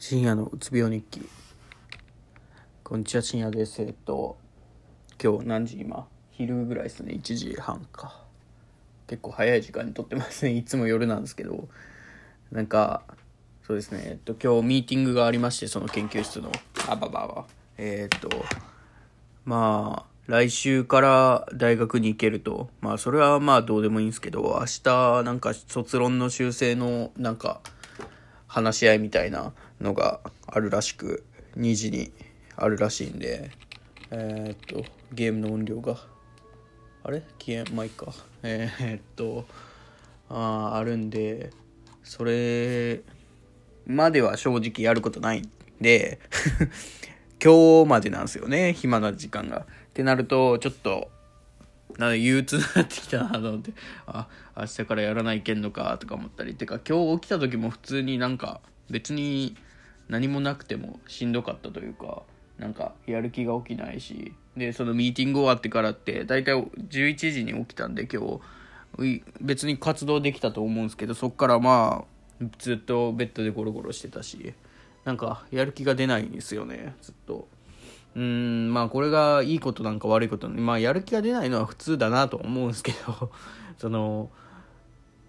深夜のうつ病日記。こんにちは深夜です。えっと今日何時？今昼ぐらいですね。1時半か。結構早い時間に撮ってますね。いつも夜なんですけど。なんかそうですね。えっと今日ミーティングがありましてその研究室の。あばばばえっとまあ来週から大学に行けると。まあそれはまあどうでもいいんですけど明日なんか卒論の修正のなんか話し合いみたいなのがあるらしく2時にあるらしいんでえー、っとゲームの音量が。あれ？消えまあいいか。えー、っとああるんでそれまでは正直やることないんで 今日までなんですよね暇な時間が。ってなるとちょっとなんか憂鬱になってきたなと思って あ明日からやらないけんのかとか思ったり。てか今日起きた時も普通になんか別に何もなくてもしんどかったというかなんかやる気が起きないし。でそのミーティング終わってからって大体11時に起きたんで今日。別に活動できたと思うんですけどそっからまあずっとベッドでゴロゴロしてたし。なんかやる気が出ないんですよねずっと。うんまあこれがいいことなんか悪いことまあやる気が出ないのは普通だなと思うんですけど その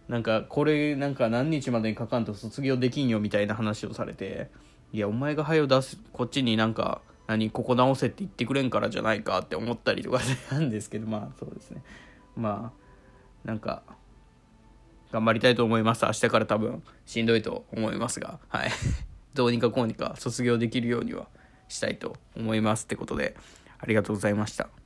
なんかこれなんか何日までに書かんと卒業できんよみたいな話をされていやお前が早を出すこっちになんか何ここ直せって言ってくれんからじゃないかって思ったりとかなんですけど まあそうですね。まあなんか頑張りたいと思います。明日から多分しんどいと思いますがはい。どうにかこうにか卒業できるようには。したいと思いますってことでありがとうございました。